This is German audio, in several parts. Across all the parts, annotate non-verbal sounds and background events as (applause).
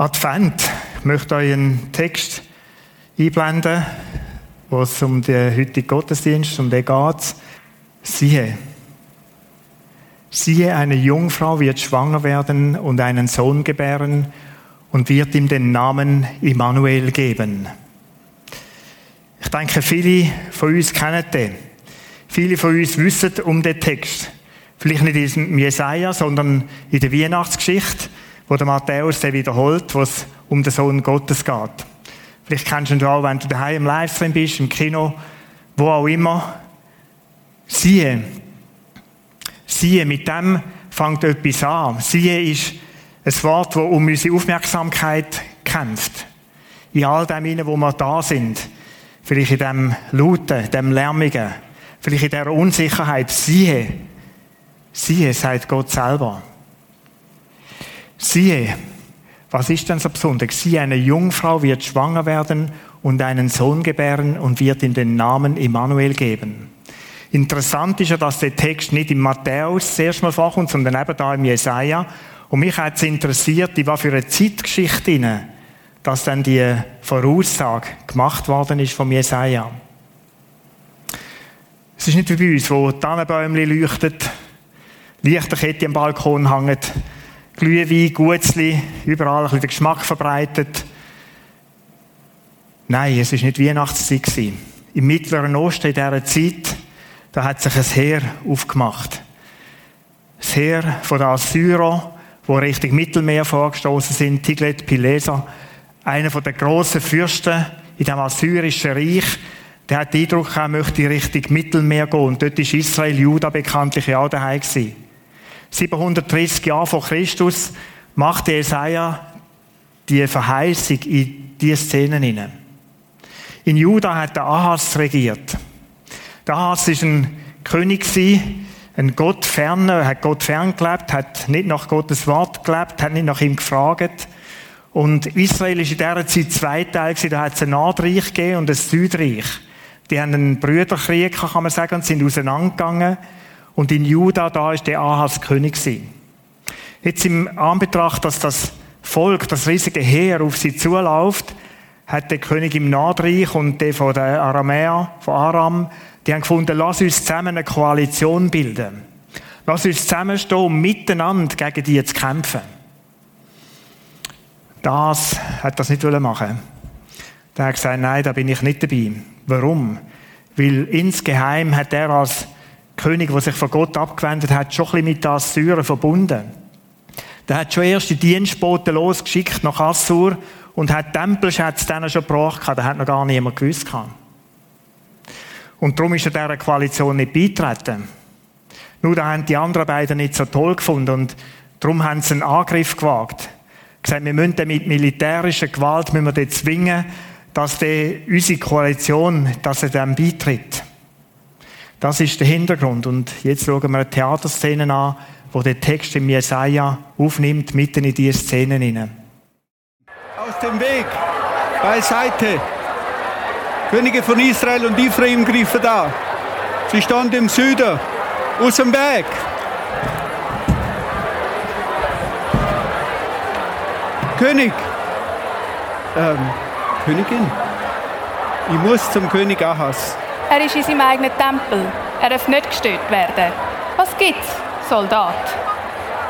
Advent. Ich möchte euch einen Text einblenden, wo es um den heutigen Gottesdienst, um den geht. Siehe. Siehe, eine Jungfrau wird schwanger werden und einen Sohn gebären und wird ihm den Namen Immanuel geben. Ich denke, viele von uns kennen den. Viele von uns wissen um den Text. Vielleicht nicht in Jesaja, sondern in der Weihnachtsgeschichte wo der Matthäus der wiederholt, wo es um den Sohn Gottes geht. Vielleicht kennst du ihn auch, wenn du daheim im Livestream bist, im Kino, wo auch immer. Siehe. Siehe, mit dem fängt etwas an. Siehe ist ein Wort, das um unsere Aufmerksamkeit kämpft. In all dem wo wir da sind. Vielleicht in dem Lauten, dem Lärmigen. Vielleicht in der Unsicherheit. Siehe. Siehe, sagt Gott selber. Siehe, was ist denn so besonders? Siehe, eine Jungfrau wird schwanger werden und einen Sohn gebären und wird ihm den Namen Immanuel geben. Interessant ist ja, dass der Text nicht im Matthäus zuerst mal vorkommt, sondern eben da im Jesaja. Und mich hat es interessiert, in was für eine Zeitgeschichte dass dann die Voraussage gemacht worden ist vom Jesaja. Es ist nicht wie bei uns, wo Tannenbäume leuchtet, Lichterkette am Balkon hängt, Glühwein, Gutzli, überall ein bisschen den Geschmack verbreitet. Nein, es war nicht Weihnachtszeit. Im Mittleren Osten, in dieser Zeit, da hat sich ein Heer aufgemacht. Das Heer von den Assyrern, wo Richtung Mittelmeer vorgestoßen sind, Tiglet Pileser, einer der grossen Fürsten in dem assyrischen Reich, der hat den Eindruck, er möchte Richtung Mittelmeer gehen. Und dort ist Israel, Juda bekanntlich auch daheim gewesen. 730 Jahre vor Christus machte Jesaja die Verheißung in diese Szenen hinein. In Juda hat der Ahas regiert. Der Ahas ist ein König ein Gott ferner, hat Gott fern gelebt, hat nicht nach Gottes Wort gelebt, hat nicht nach ihm gefragt. Und Israel ist in dieser Zeit zweiteilt gewesen. Da hat es ein Nordreich gegeben und ein Südreich. Die haben einen Brüderkrieg, kann man sagen, und sind auseinandergegangen. Und in Juda, da ist der Ahas König gewesen. Jetzt im Anbetracht, dass das Volk, das riesige Heer auf sie zuläuft, hat der König im Nordreich und der von der Aramäer, von Aram, die haben gefunden, lass uns zusammen eine Koalition bilden. Lass uns zusammenstehen, um miteinander gegen die zu kämpfen. Das hat das nicht machen Der hat gesagt, nein, da bin ich nicht dabei. Warum? Weil insgeheim hat er als König, der sich von Gott abgewendet hat, schon ein bisschen mit den Assyrern verbunden. Der hat schon erste Dienstboten losgeschickt nach Assur und hat Tempelschätze dann schon gebracht. Da hat noch gar niemand gewusst. Und darum ist er dieser Koalition nicht beitreten. Nur da haben die anderen beiden nicht so toll gefunden und darum haben sie einen Angriff gewagt. Gesagt, wir müssen mit militärischer Gewalt müssen wir zwingen, dass die, unsere Koalition, dass er dem beitritt. Das ist der Hintergrund. Und jetzt schauen wir eine Theaterszene an, wo der Text im Jesaja aufnimmt, mitten in diese Szenen hinein. Aus dem Weg, beiseite. Könige von Israel und Ephraim griffen da. Sie standen im Süden, aus dem Weg. König, ähm, Königin, ich muss zum König Ahas. Er ist in seinem eigenen Tempel. Er darf nicht gestört werden. Was gibt's, Soldat?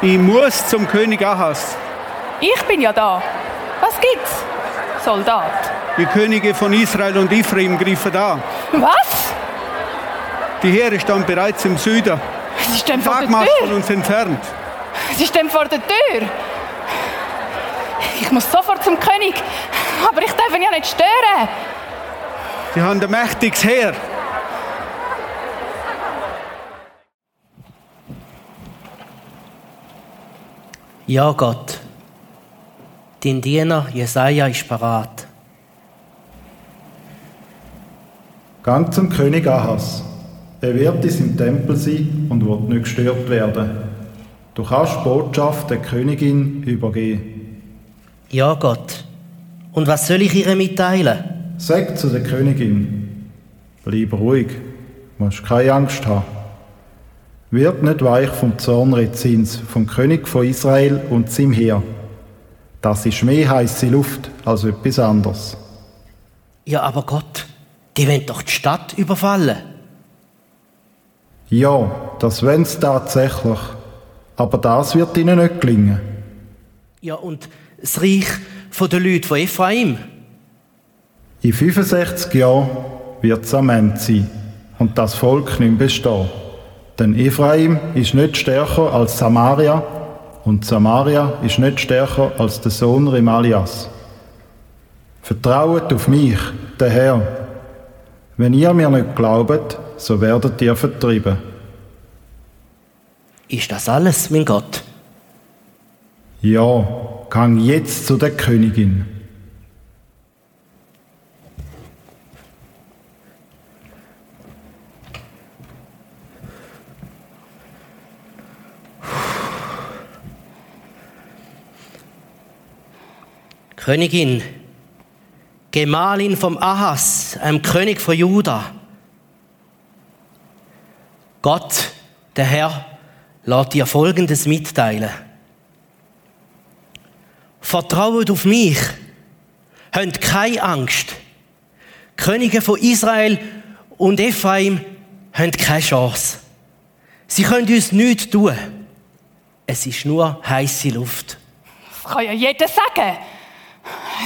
Ich muss zum König Ahas. Ich bin ja da. Was gibt's, Soldat? Die Könige von Israel und Ephraim griffen da. Was? Die Heere standen bereits im Süden. Sie stehen vor der Tür. von uns entfernt. Sie stehen vor der Tür. Ich muss sofort zum König. Aber ich darf ihn ja nicht stören. Sie haben ein mächtiges Heer. Ja, Gott. Dein Diener Jesaja ist parat. Gang zum König Ahas. Er wird in seinem Tempel sein und wird nicht gestört werden. Du kannst Botschaft der Königin übergeben. Ja, Gott. Und was soll ich ihr mitteilen? Sag zu der Königin, bleib ruhig, musst keine Angst haben. Wird nicht weich vom Zorn Rezins, vom König von Israel und seinem Heer. Das ist mehr heiße Luft als etwas anderes. Ja, aber Gott, die wollen doch die Stadt überfallen. Ja, das wollen sie tatsächlich. Aber das wird ihnen nicht gelingen. Ja, und das Reich der Leute von Ephraim? In 65 Jahren wird es am Ende sein und das Volk nicht mehr bestehen. Denn Ephraim ist nicht stärker als Samaria und Samaria ist nicht stärker als der Sohn Remalias. Vertraut auf mich, den Herr. Wenn ihr mir nicht glaubt, so werdet ihr vertrieben. Ist das alles, mein Gott? Ja, gang jetzt zu der Königin. Königin, Gemahlin vom Ahas, einem König von Juda. Gott, der Herr, lässt dir Folgendes mitteilen. Vertraut auf mich, habt keine Angst. Könige von Israel und Ephraim haben keine Chance. Sie können uns nichts tun. Es ist nur heiße Luft. Das kann ja jeder sagen.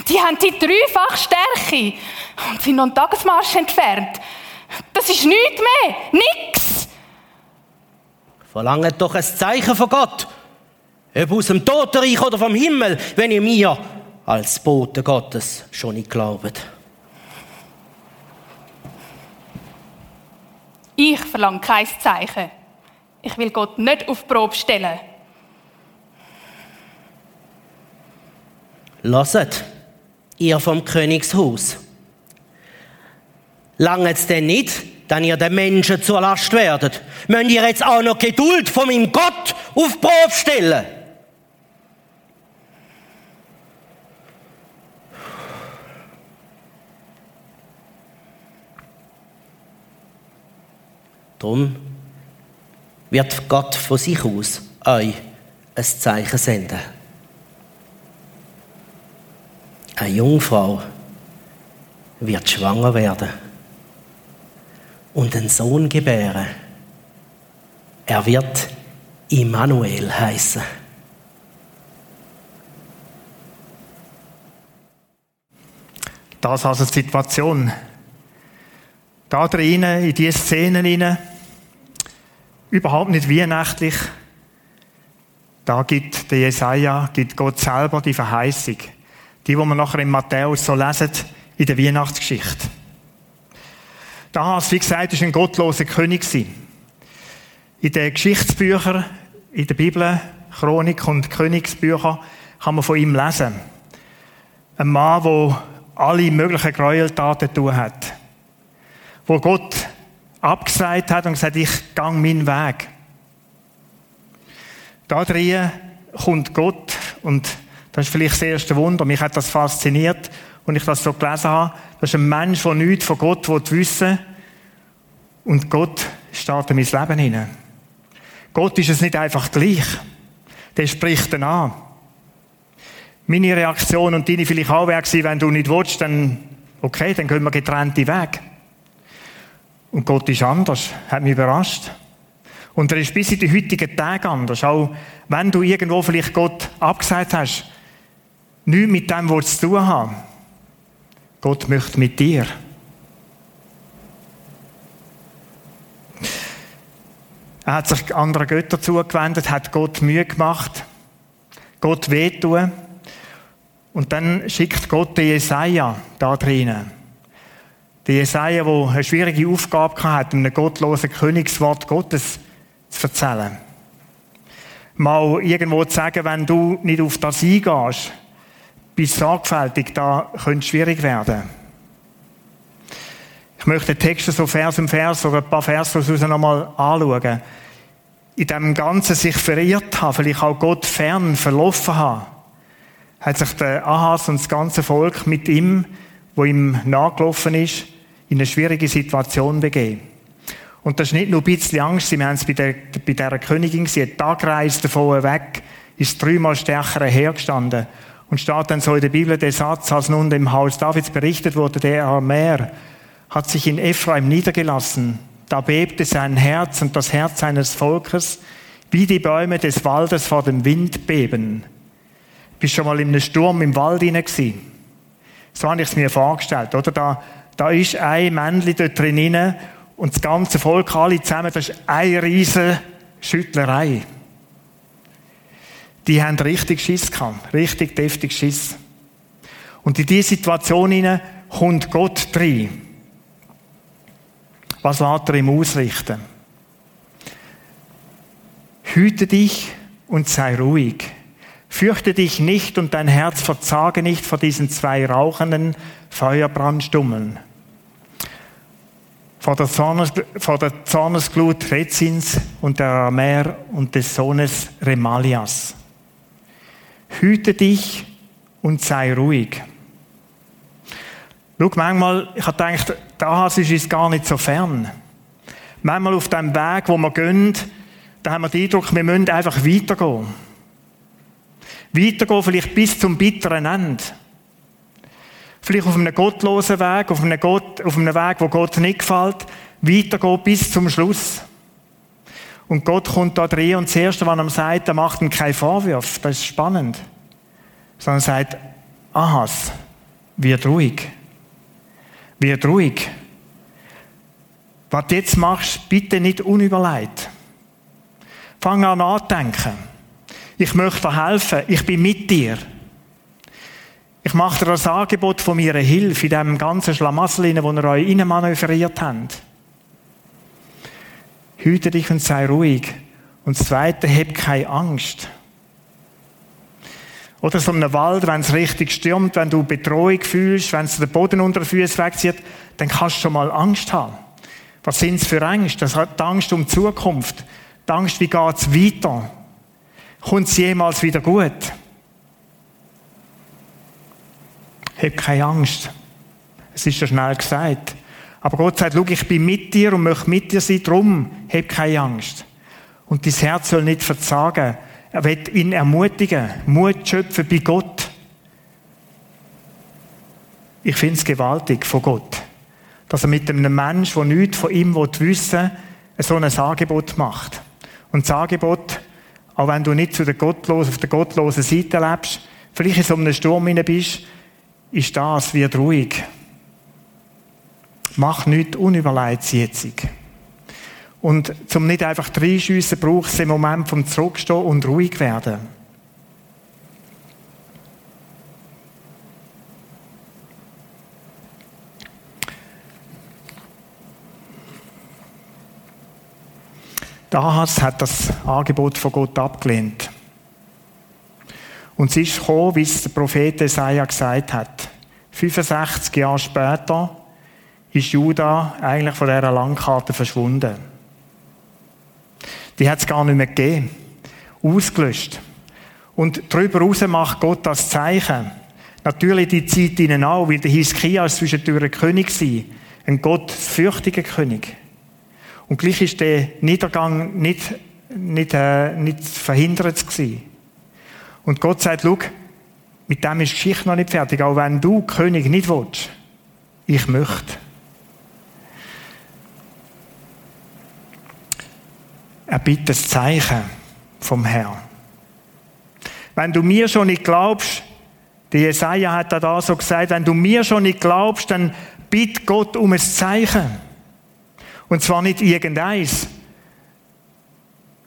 Die haben die dreifache Stärke und sind noch einen Tagesmarsch entfernt. Das ist nichts mehr. Nix. Verlangt doch ein Zeichen von Gott. Ob aus dem Totenreich oder vom Himmel, wenn ihr mir als Bote Gottes schon nicht glaubt. Ich verlange kein Zeichen. Ich will Gott nicht auf die Probe stellen. Lasset, ihr vom Königshaus. Lange es denn nicht, dass ihr den Menschen zur Last werdet? Müsst ihr jetzt auch noch Geduld von meinem Gott auf Probe stellen? Drum wird Gott von sich aus euch ein Zeichen senden. Eine Jungfrau wird schwanger werden und einen Sohn gebären. Er wird Immanuel heißen. Das ist also die Situation. Da drinnen, in diese Szenen hinein, überhaupt nicht weihnachtlich, da gibt der Jesaja, gibt Gott selber die Verheißung. Die, die wir nachher in Matthäus so lesen, in der Weihnachtsgeschichte. Das, wie gesagt, ist ein gottloser König In den Geschichtsbüchern, in der Bibel, Chronik und Königsbücher, kann man von ihm lesen. Ein Mann, der alle möglichen Gräueltaten tun hat. Wo Gott abgesagt hat und gesagt, ich gang meinen Weg. Da drin kommt Gott und das ist vielleicht das erste Wunder. Mich hat das fasziniert, und ich das so gelesen habe. Das ist ein Mensch, der nichts von Gott wissen will. Und Gott steht in mein Leben hinein. Gott ist es nicht einfach gleich. Der spricht dann an. Meine Reaktion und deine vielleicht auch wäre wenn du nicht willst, dann, okay, dann gehen wir getrennte Weg. Und Gott ist anders. Hat mich überrascht. Und er ist bis in die heutigen Tage anders. Auch wenn du irgendwo vielleicht Gott abgesagt hast, nichts mit dem zu tun haben. Gott möchte mit dir. Er hat sich anderen Göttern zugewendet, hat Gott Mühe gemacht, Gott wehtun. Und dann schickt Gott den Jesaja da drinnen. Der Jesaja, der eine schwierige Aufgabe hatte, einem gottlosen Königswort Gottes zu erzählen. Mal irgendwo zu sagen, wenn du nicht auf das eingehst, bist sorgfältig, da könnte es schwierig werden. Ich möchte den Text so Vers um Vers oder ein paar Vers daraus nochmal anschauen. In dem Ganzen sich verirrt haben, vielleicht auch Gott fern verlaufen haben, hat sich der Ahas und das ganze Volk mit ihm, wo ihm nachgelaufen ist, in eine schwierige Situation begeben. Und das ist nicht nur ein bisschen Angst, wir haben es bei, der, bei dieser Königin, sie hat Tagreise davon weg, ist dreimal stärker hergestanden Und steht dann so in der Bibel der Satz, als nun dem Haus Davids berichtet wurde, der Aramäer hat sich in Ephraim niedergelassen. Da bebte sein Herz und das Herz seines Volkes, wie die Bäume des Waldes vor dem Wind beben. Bist schon mal in einem Sturm im Wald hinein? So habe ich es mir vorgestellt, oder? Da, da ist ein Männchen dort drin und das ganze Volk, alle zusammen, das ist eine riesige Schüttlerei. Die haben richtig Schiss gehabt, richtig deftig Schiss. Und in diese Situation hinein kommt Gott rein. Was lässt er ihm ausrichten? Hüte dich und sei ruhig. Fürchte dich nicht und dein Herz verzage nicht vor diesen zwei rauchenden Feuerbrandstummeln. Vor der, Zornes, vor der Zornesglut Rezins und der Aramäer und des Sohnes Remalias. Hüte dich und sei ruhig. Schau, manchmal, ich habe gedacht, da ist es gar nicht so fern. Manchmal auf dem Weg, wo wir gehen, da haben wir den Eindruck, wir müssen einfach weitergehen. Weitergehen, vielleicht bis zum bitteren Ende. Vielleicht auf einem gottlosen Weg, auf einem, Gott, auf einem Weg, wo Gott nicht gefällt, weitergehen bis zum Schluss. Und Gott kommt da drin und das Erste, was er sagt, er macht ihm keinen Vorwurf. Das ist spannend. Sondern er sagt, Ahas, wird ruhig. Wird ruhig. Was du jetzt machst, bitte nicht unüberlegt. Fang an nachdenken. Ich möchte dir helfen. Ich bin mit dir. Ich mache dir das Angebot von meiner Hilfe in diesem ganzen Schlamassel, wo ihr euch manövriert habt. Hüte dich und sei ruhig. Und das Zweite, hab keine Angst. Oder so einem Wald, wenn es richtig stürmt, wenn du Bedrohung fühlst, wenn es den Boden unter den Füßen wegzieht, dann kannst du schon mal Angst haben. Was sind es für Angst? Das hat Angst um die Zukunft. Die Angst, wie geht es weiter? Kommt es jemals wieder gut? Hab keine Angst. Es ist ja schnell gesagt. Aber Gott sagt, schau, ich bin mit dir und möchte mit dir sein, drum hab keine Angst. Und dein Herz soll nicht verzagen. Er wird ihn ermutigen, Mut schöpfen bei Gott. Ich finde es gewaltig von Gott, dass er mit einem Menschen, der nichts von ihm wissen will, so ein Angebot macht. Und das Angebot, auch wenn du nicht zu der Gottlosen, auf der gottlosen Seite lebst, vielleicht in so einem Sturm hinein bist, ist das, wird ruhig. Mach nichts unüberlegt jetzt. Und zum nicht einfach reinschiessen, braucht es einen Moment vom Zurückstehen und ruhig werden. Ahas hat das Angebot von Gott abgelehnt. Und es ist gekommen, wie es der Prophet Jesaja gesagt hat. 65 Jahre später ist Juda eigentlich von dieser Landkarte verschwunden. Die hat es gar nicht mehr gegeben. Ausgelöscht. Und darüber hinaus macht Gott das Zeichen. Natürlich die Zeit ihnen auch, weil der Hiskia zwischendurch König war. Ein gottfürchtiger König. Und gleich ist der Niedergang nicht, nicht, äh, nicht verhindert gewesen. Und Gott sagt, schau, mit dem ist die Geschichte noch nicht fertig. Auch wenn du König nicht willst, ich möchte. Er bittet das Zeichen vom Herrn. Wenn du mir schon nicht glaubst, der Jesaja hat da so gesagt, wenn du mir schon nicht glaubst, dann bitt Gott um ein Zeichen. Und zwar nicht irgendeins,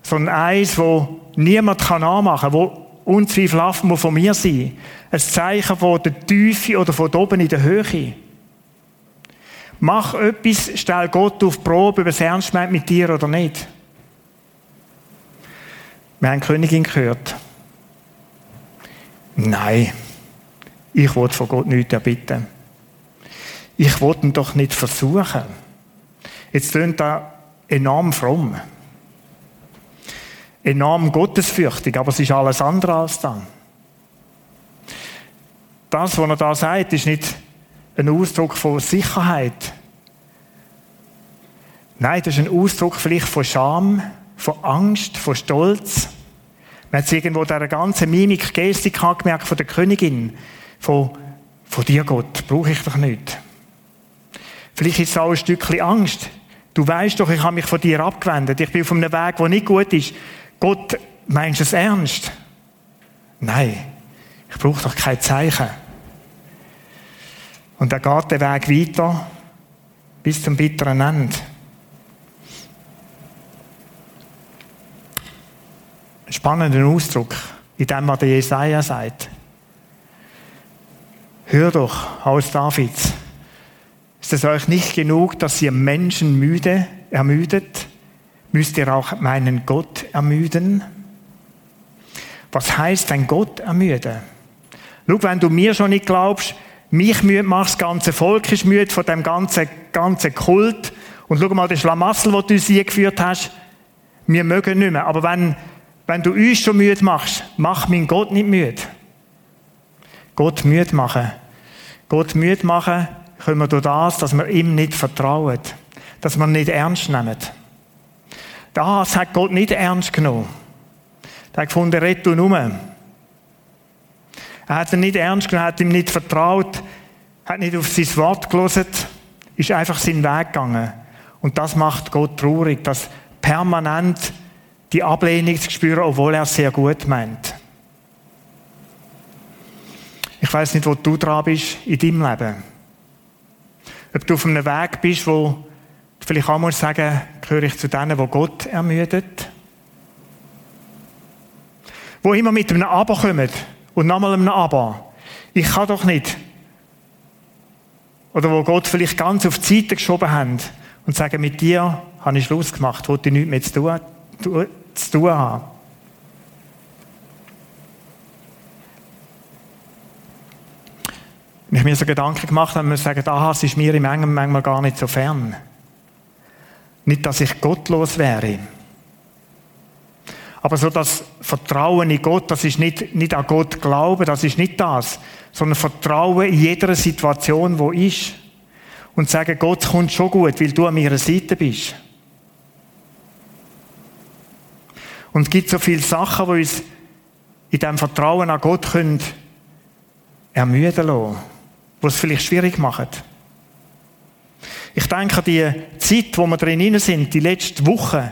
sondern eins, wo niemand kann nachmachen kann, wo unzweifelhaft muss von mir sein. Ein Zeichen von der Tiefe oder von oben in der Höhe. Mach etwas, stell Gott auf Probe, ob es ernst meint mit dir oder nicht. Wir haben Königin gehört. Nein, ich wollte von Gott nichts erbitten. Ich wollte ihn doch nicht versuchen. Jetzt klingt das enorm fromm. Enorm gottesfürchtig, aber es ist alles andere als das. Das, was er da sagt, ist nicht ein Ausdruck von Sicherheit. Nein, das ist ein Ausdruck vielleicht von Scham, von Angst, von Stolz. Man hat irgendwo der ganzen Mimik, Gestik angemerkt von der Königin. Von, von dir, Gott, brauche ich doch nicht. Vielleicht ist es auch ein Stückchen Angst. Du weißt doch, ich habe mich von dir abgewendet. Ich bin auf einem Weg, der nicht gut ist. Gott, meinst du es ernst? Nein. Ich brauche doch kein Zeichen. Und dann geht der Weg weiter bis zum bitteren Ende. Ein spannender Ausdruck, in dem, was der Jesaja sagt. Hör doch, Haus Davids, ist es euch nicht genug, dass ihr Menschen müde, ermüdet? Müsst ihr auch meinen Gott ermüden? Was heißt ein Gott ermüden? Schau, wenn du mir schon nicht glaubst, mich müde machst, das ganze Volk ist müde von dem ganzen, ganzen Kult. Und schau mal den Schlamassel, den du uns geführt hast. Wir mögen nicht mehr. Aber wenn, wenn du uns schon müde machst, mach mein Gott nicht müde. Gott müde machen. Gott müde machen können wir durch das, dass wir ihm nicht vertrauen. Dass wir ihn nicht ernst nehmen. Das hat Gott nicht ernst genommen. Er hat gefunden, red du nur. Er hat ihn nicht ernst genommen, hat ihm nicht vertraut, hat nicht auf sein Wort gelesen, ist einfach seinen Weg gegangen. Und das macht Gott traurig, dass permanent die Ablehnung zu spüren, obwohl er es sehr gut meint. Ich weiß nicht, wo du dran bist in deinem Leben. Ob du auf einem Weg bist, wo du vielleicht auch musst sagen, gehöre ich zu denen, wo Gott ermüdet wo immer mit einem Aber kommen und nochmal einem Aber. Ich kann doch nicht. Oder wo Gott vielleicht ganz auf die Seite geschoben hat und sagen, mit dir habe ich Schluss gemacht, wollte ich nichts mehr zu tun, zu tun haben. Wenn ich mir so Gedanken gemacht habe, muss ich sagen, aha, es ist mir im Engen manchmal gar nicht so fern. Nicht, dass ich gottlos wäre. Aber so das Vertrauen in Gott, das ist nicht, nicht an Gott glauben, das ist nicht das, sondern Vertrauen in jeder Situation, wo ist. Und sagen, Gott kommt schon gut, weil du an meiner Seite bist. Und es gibt so viele Sachen, die uns in diesem Vertrauen an Gott können ermüden lassen, die es vielleicht schwierig machen. Ich denke die Zeit, wo wir drin sind, die letzten Wochen,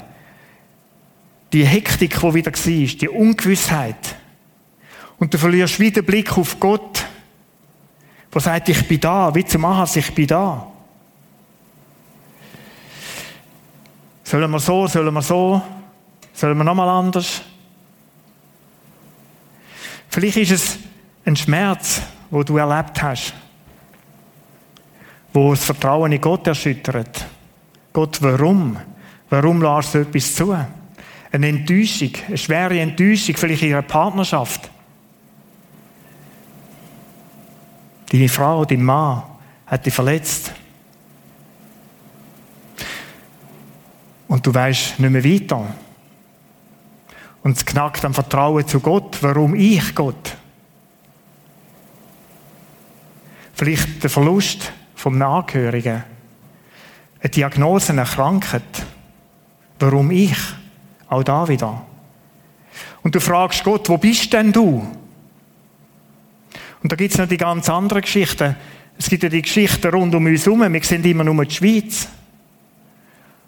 die Hektik, die wieder war, die Ungewissheit. Und du verlierst wieder den Blick auf Gott, der sagt, ich bin da, wie zum Ahas, ich bin da. Sollen wir so, sollen wir so, sollen wir nochmal anders? Vielleicht ist es ein Schmerz, wo du erlebt hast, wo das Vertrauen in Gott erschüttert. Gott, warum? Warum lässt du etwas zu? Eine Enttäuschung, eine schwere Enttäuschung, vielleicht in ihrer Partnerschaft. Deine Frau, dein Mann hat dich verletzt. Und du weißt nicht mehr weiter. Und es knackt am Vertrauen zu Gott. Warum ich Gott? Vielleicht der Verlust vom Angehörigen. Eine Diagnose, eine Krankheit. Warum ich? Auch da wieder. Und du fragst Gott, wo bist denn du? Und da gibt es noch die ganz anderen Geschichten. Es gibt ja die Geschichten rund um uns herum. Wir sind immer nur die Schweiz.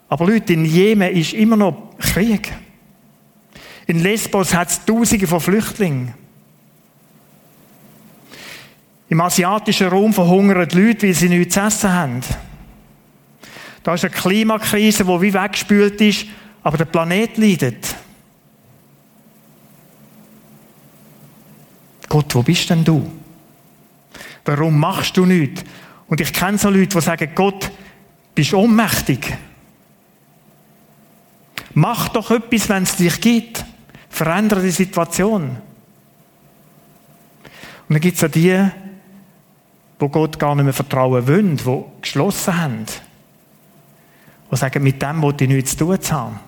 Aber Leute, in Jemen ist immer noch Krieg. In Lesbos hat es Tausende von Flüchtlingen. Im asiatischen Raum verhungern die Leute, weil sie nichts zu essen haben. Da ist eine Klimakrise, die wie weggespült ist aber der Planet leidet. Gott, wo bist denn du? Warum machst du nichts? Und ich kenne so Leute, die sagen, Gott, bist ohnmächtig. Mach doch etwas, wenn es dich gibt. Verändere die Situation. Und dann gibt es auch die, wo Gott gar nicht mehr vertrauen wollen, die geschlossen haben. Die sagen, mit dem wollte ich nichts zu tun haben.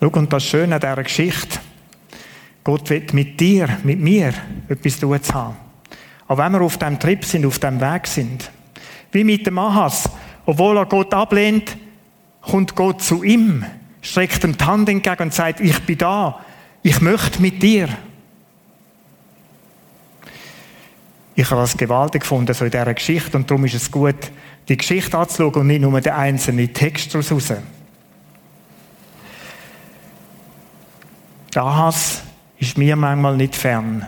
Schau, und das Schöne an dieser Geschichte, Gott will mit dir, mit mir etwas tun zu haben. Auch wenn wir auf dem Trip sind, auf dem Weg sind. Wie mit dem Ahas. Obwohl er Gott ablehnt, kommt Gott zu ihm. streckt ihm die Hand entgegen und sagt, ich bin da, ich möchte mit dir. Ich habe das gewaltig gefunden, so in dieser Geschichte, und darum ist es gut, die Geschichte anzuschauen und nicht nur den einzelnen Text daraus. Das ist mir manchmal nicht fern.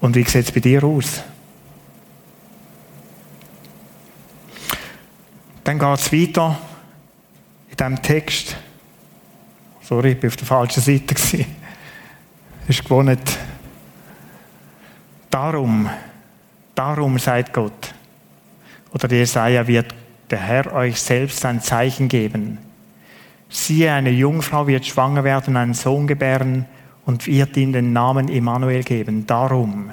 Und wie sieht es bei dir aus? Dann geht es weiter in diesem Text. Sorry, ich war auf der falschen Seite. (laughs) ist gewonnen. Darum, darum sagt Gott. Oder Jesaja wird der Herr euch selbst ein Zeichen geben. Siehe, eine Jungfrau wird schwanger werden, einen Sohn gebären und wird ihm den Namen Immanuel geben. Darum,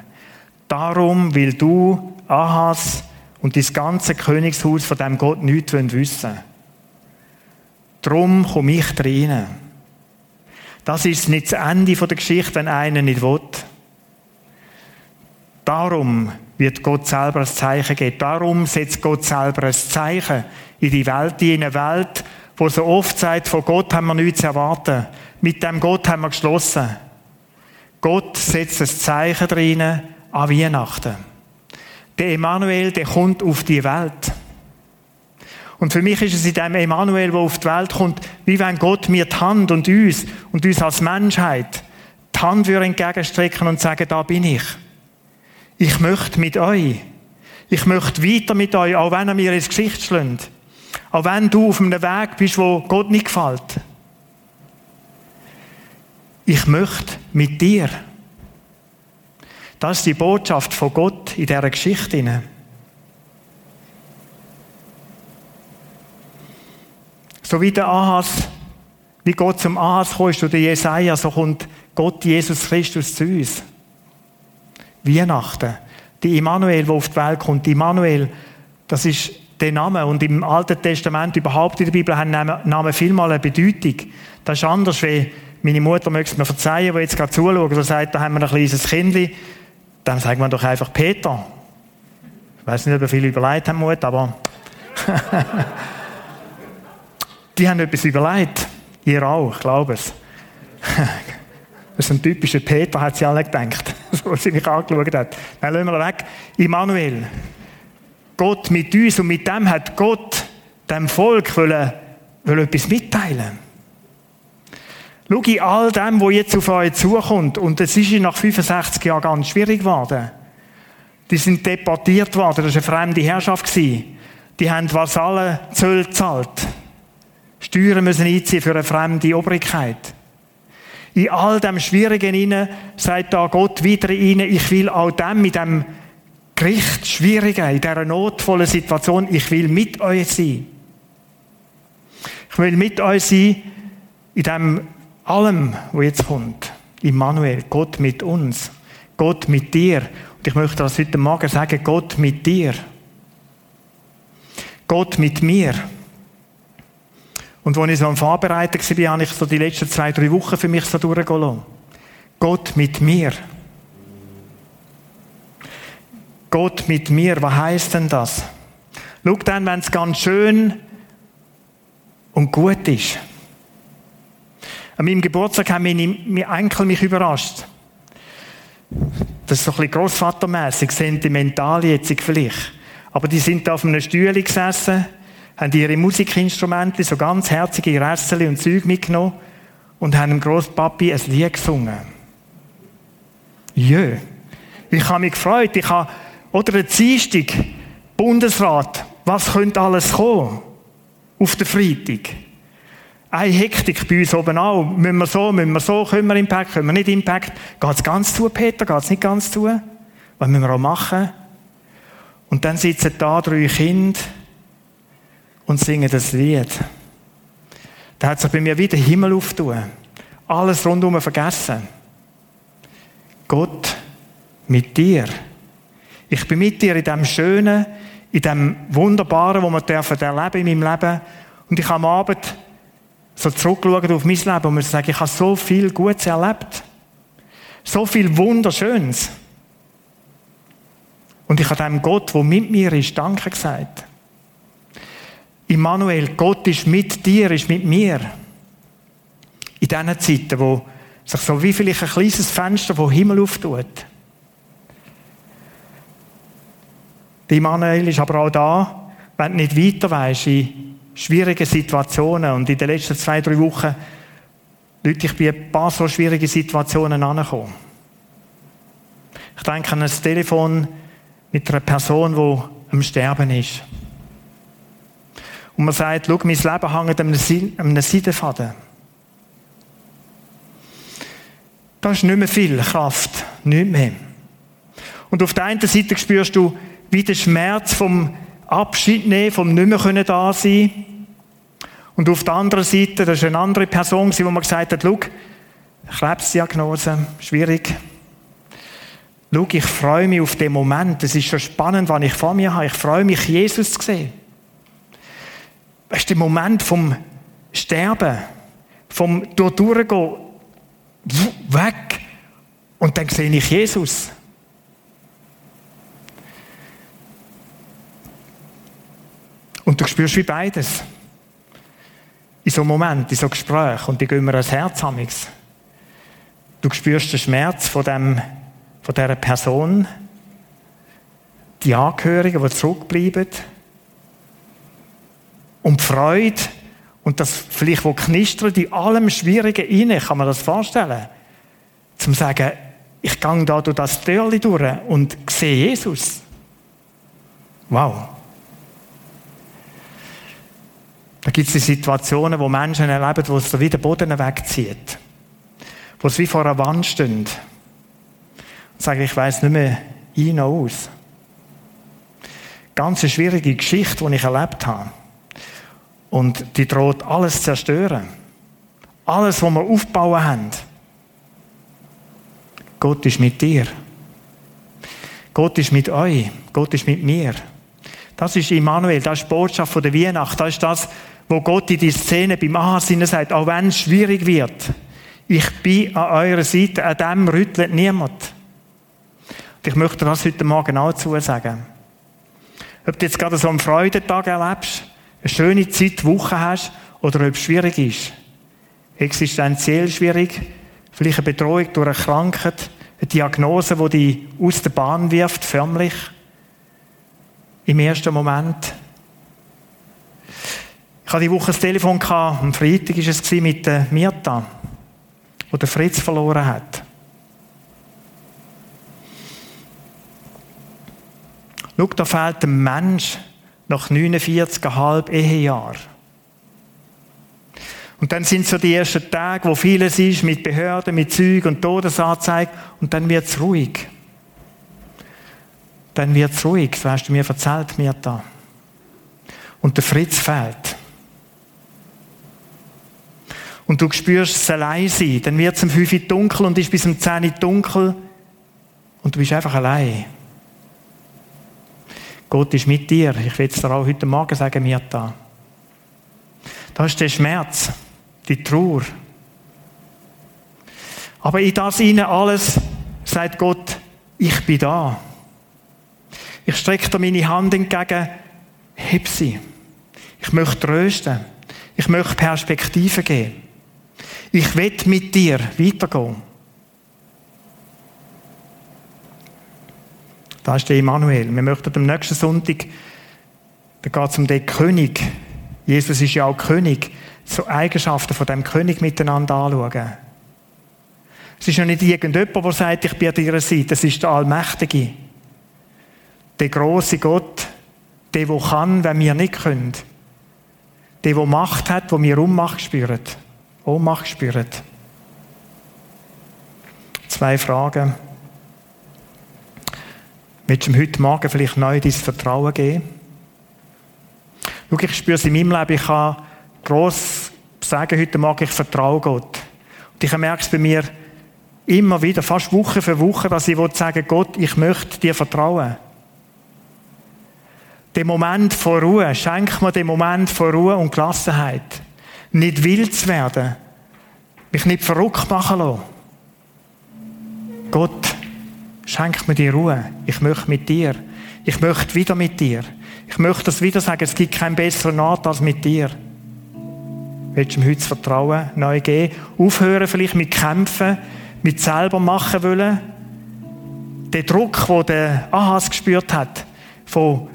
darum will du, Ahas, und das ganze Königshaus von dem Gott nichts wissen Darum komme ich rein. Das ist nicht das Ende der Geschichte, wenn einer nicht will. Darum wird Gott selber ein Zeichen geben. Darum setzt Gott selber ein Zeichen in die Welt, in eine Welt, wo so oft sagt, von Gott haben wir nichts zu erwarten. Mit dem Gott haben wir geschlossen. Gott setzt ein Zeichen drin an Weihnachten. Der Emanuel, der kommt auf die Welt. Und für mich ist es in dem Emanuel, der auf die Welt kommt, wie wenn Gott mir die Hand und uns und uns als Menschheit die Hand würde entgegenstrecken und sagen, da bin ich. Ich möchte mit euch. Ich möchte weiter mit euch, auch wenn er mir ins Gesicht schlägt. Auch wenn du auf einem Weg bist, wo Gott nicht gefällt. Ich möchte mit dir. Das ist die Botschaft von Gott in dieser Geschichte. So wie der Ahas, wie Gott zum Ahas kommt oder Jesaja, so kommt Gott Jesus Christus zu uns. Weihnachten. Die Immanuel, der auf die Welt kommt. Immanuel, das ist der Name. Und im Alten Testament, überhaupt in der Bibel, haben Namen vielmal eine Bedeutung. Das ist anders, wie meine Mutter möchte mir verzeihen, die jetzt gerade zuschaut, und sagt, da haben wir ein kleines Kind. Dann sagt man doch einfach Peter. Ich weiß nicht, ob ihr viel überlegt haben, Mut, aber (laughs) die haben etwas überlegt. Ihr auch, ich glaube es. (laughs) Das ist ein typischer Peter, hat sie alle gedacht, (laughs) so sie mich angeschaut hat. Dann lassen wir weg. Immanuel. Gott mit uns und mit dem hat Gott dem Volk wollen, wollen etwas mitteilen. Schau in all dem, was jetzt auf euch zukommt, und es ist nach 65 Jahren ganz schwierig geworden. Die sind deportiert worden, das war eine fremde Herrschaft. Die haben Vasallen Zöll gezahlt. Steuern müssen einziehen für eine fremde Obrigkeit. In all dem Schwierigen inne sagt da Gott wieder ihnen, ich will auch dem mit dem Gericht Schwierigen, in dieser notvollen Situation, ich will mit euch sein. Ich will mit euch sein in dem allem, was jetzt kommt. Immanuel, Gott mit uns. Gott mit dir. Und ich möchte das heute Morgen sagen, Gott mit dir. Gott mit mir. Und als ich so am Vorbereiten war, habe ich so die letzten zwei, drei Wochen für mich so durchgehen lassen. Gott mit mir. Gott mit mir, was heißt denn das? Schau dann, wenn es ganz schön und gut ist. An meinem Geburtstag haben meine, meine Enkel mich überrascht. Das ist so ein bisschen grossvatermässig, sentimental jetzt vielleicht. Aber die sind da auf einem Stuhl gesessen, haben ihre Musikinstrumente, so ganz herzige Rässel und Zeug mitgenommen und haben dem Grosspapi ein Lied gesungen. Jö. Ich habe mich gefreut. Ich habe, oder der Dienstag, Bundesrat, was könnte alles kommen? Auf der Freitag. Eine Hektik bei uns oben auch. Müssen wir so, müssen wir so, können wir Impact, können wir nicht Impact? Geht es ganz zu, Peter? Geht es nicht ganz zu? Was müssen wir auch machen? Und dann sitzen da drei Kinder und singen das Lied. Da hat sich bei mir wieder Himmel auftun. Alles rundum vergessen. Gott mit dir. Ich bin mit dir in dem Schönen, in dem Wunderbaren, wo wir dürfen erleben in meinem Leben. Und ich habe am Abend so zurückschauen auf mein Leben und mir sagen, ich habe so viel Gutes erlebt. So viel Wunderschönes. Und ich habe dem Gott, der mit mir ist, Danke gesagt. Immanuel, Gott ist mit dir, ist mit mir. In diesen Zeiten, wo sich so wie vielleicht ein kleines Fenster vom Himmel auftut. Immanuel ist aber auch da, wenn du nicht weiter weißt, in schwierigen Situationen. Und in den letzten zwei, drei Wochen, Leute, ich bin ein paar so schwierige Situationen angekommen. Ich denke an ein Telefon mit einer Person, die am Sterben ist. Und man sagt, schau, mein Leben hängt an einem Seidenfaden. Da ist nicht mehr viel Kraft, nicht mehr. Und auf der einen Seite spürst du, wie der Schmerz vom Abschied nehmen, vom nicht mehr können da sein. Und auf der anderen Seite, das ist eine andere Person, die mir gesagt hat, schau, Krebsdiagnose, schwierig. Schau, ich freue mich auf den Moment. Es ist schon spannend, was ich vor mir habe. Ich freue mich, Jesus zu sehen. Weißt du, der Moment vom Sterben, vom Durchgehen, weg. Und dann sehe ich Jesus. Und du spürst wie beides. In so einem Moment, in so einem Gespräch. Und die gehen mir ans Herz amigs. Du spürst den Schmerz von, dem, von dieser Person, die Angehörigen, die zurückbleiben. Und die Freude und das vielleicht, wo knistert in allem Schwierigen inne, kann man das vorstellen. Zum sagen, ich gehe da durch das Türchen durch und sehe Jesus. Wow. Da gibt es Situationen, wo Menschen erleben, wo es so wie der Boden wegzieht. Wo es wie vor einer Wand stehen. Und sagen, ich weiß nicht mehr ein noch aus. Ganz eine schwierige Geschichte, die ich erlebt habe. Und die droht alles zu zerstören. Alles, was wir aufbauen haben. Gott ist mit dir. Gott ist mit euch. Gott ist mit mir. Das ist Immanuel, das ist die Botschaft von der Weihnacht. Das ist das, wo Gott in die Szene beim Ansinnen sagt, auch wenn es schwierig wird, ich bin an eurer Seite, an dem rüttelt niemand. Und ich möchte das heute Morgen auch zusagen. Ob du jetzt gerade so einen Freudentag erlebst, eine schöne Zeit, Woche hast, oder ob es schwierig ist. Existenziell schwierig, vielleicht eine Betreuung durch eine Krankheit, eine Diagnose, die dich aus der Bahn wirft, förmlich. Im ersten Moment. Ich hatte die Woche ein Telefon, am Freitag war es mit der Mirta, wo der Fritz verloren hat. Schau, da fehlt ein Mensch nach 49,5 Ehejahren. Und dann sind so die ersten Tage, wo vieles ist, mit Behörden, mit Züg und Todesanzeige, und dann wird es ruhig. Dann wird es ruhig, so hast du mir erzählt, Mirta. Und der Fritz fehlt und du spürst es allein sein, dann wird es um 5 Uhr dunkel und ist bis um 10 Uhr dunkel und du bist einfach allein. Gott ist mit dir. Ich will es dir auch heute Morgen sagen, Mirta. Da ist der Schmerz, die Trauer. Aber in das ihnen alles sagt Gott, ich bin da. Ich strecke dir meine Hand entgegen, heb sie. Ich möchte trösten. Ich möchte Perspektive geben. Ich will mit dir weitergehen. Da ist der Immanuel. Wir möchten am nächsten Sonntag, da geht es um den König. Jesus ist ja auch König. So Eigenschaften von dem König miteinander anschauen. Es ist ja nicht irgendjemand, der sagt, ich bin an deiner Seite. Es ist der Allmächtige. Der große Gott. Der, der kann, wenn wir nicht können. Der, der Macht hat, wo wir Ummacht spüren. Ohnmacht spüren. Zwei Fragen. Willst du ihm heute Morgen vielleicht neu dein Vertrauen geben? Schau, ich spüre es in meinem Leben, ich kann gross sagen heute Morgen, ich vertraue Gott. Und ich merke es bei mir immer wieder, fast Woche für Woche, dass ich sagen Gott, ich möchte dir vertrauen. Den Moment von Ruhe, schenk mir den Moment von Ruhe und Gelassenheit nicht wild zu werden, mich nicht verrückt machen lassen. Gott, schenk mir die Ruhe. Ich möchte mit dir. Ich möchte wieder mit dir. Ich möchte das wieder sagen, es gibt keinen besseren Ort als mit dir. Willst du ihm heute das Vertrauen neu geben? Aufhören vielleicht mit Kämpfen, mit selber machen wollen? Der Druck, den der Ahas gespürt hat, von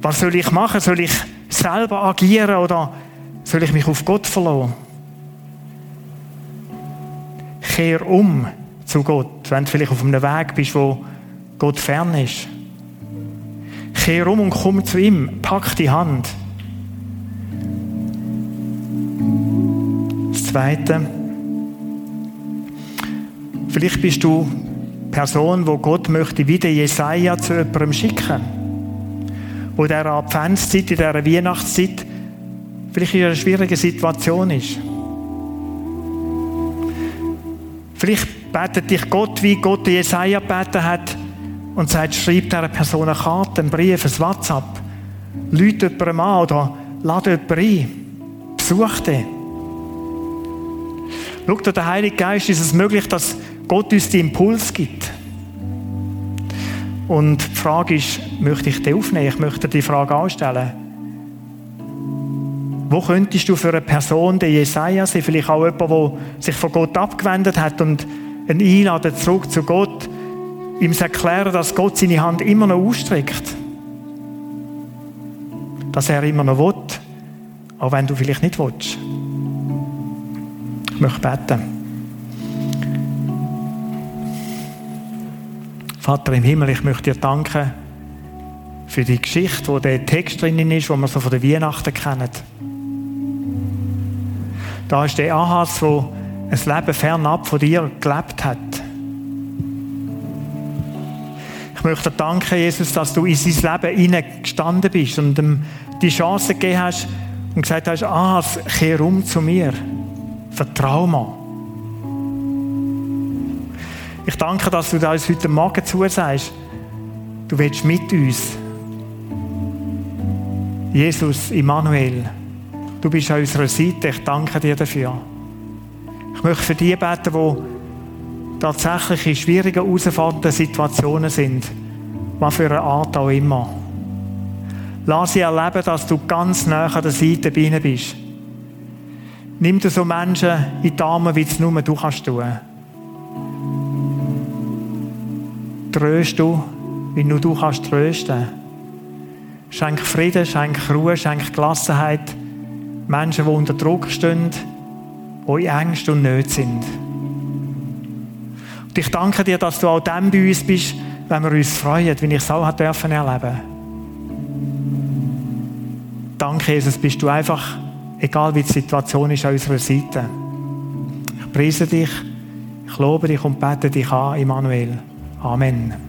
was soll ich machen? Soll ich selber agieren oder soll ich mich auf Gott verlassen? Kehr um zu Gott, wenn du vielleicht auf einem Weg bist, wo Gott fern ist. Kehr um und komm zu ihm, pack die Hand. Das Zweite, vielleicht bist du Person, wo Gott möchte wieder Jesaja zu jemandem schicken, wo dieser Adventszeit, in dieser Weihnachtszeit vielleicht in einer schwierigen Situation ist. Vielleicht betet dich Gott, wie Gott Jesaja gebeten hat und sagt, schreib dieser Person eine Karte, einen Brief, ein WhatsApp. Leute jemandem an oder lade jemanden ein. Besuch den. Schau dir, der Heilige Geist ist es möglich, dass Gott uns den Impuls gibt. Und die Frage ist, möchte ich den aufnehmen? Ich möchte die Frage anstellen. Wo könntest du für eine Person, der Jesaja sein, vielleicht auch jemand, der sich von Gott abgewendet hat und ihn einladen zurück zu Gott, ihm erklären, dass Gott seine Hand immer noch ausstreckt. Dass er immer noch will, auch wenn du vielleicht nicht willst. Ich möchte beten. Vater im Himmel, ich möchte dir danken für die Geschichte, wo der Text drinnen ist, wo wir so von der Weihnachten kennen. Da ist der Ahas, der ein Leben fernab von dir gelebt hat. Ich möchte dir danken, Jesus, dass du in sein Leben hineingestanden bist und ihm die Chance gegeben hast und gesagt hast, Ahas, kehr um zu mir. Vertrau mir. Ich danke, dass du uns heute Morgen zusagst. Du willst mit uns. Jesus, Immanuel. Du bist an unserer Seite. Ich danke dir dafür. Ich möchte für die beten, die tatsächlich in schwierigen, herausfordernden Situationen sind. Was für eine Art auch immer. Lass sie erleben, dass du ganz nah an der Seite bei ihnen bist. Nimm dir so Menschen in die Arme, wie es nur du kannst tun. Tröst du, wie nur du kannst trösten. Schenk Frieden, schenk Ruhe, schenk Gelassenheit. Menschen, die unter Druck stehen, die in Angst und Nöte sind. Und ich danke dir, dass du auch dann bei uns bist, wenn wir uns freuen, wie ich es auch erleben. Danke, Jesus, bist du einfach, egal wie die Situation ist, an unserer Seite. Ich preise dich, ich lobe dich und bete dich an, Immanuel. Amen.